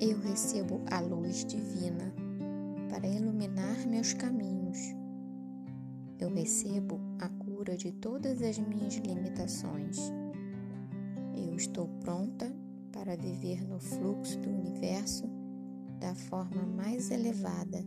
Eu recebo a luz divina para iluminar meus caminhos. Eu recebo a cura de todas as minhas limitações. Eu estou pronta para viver no fluxo do universo da forma mais elevada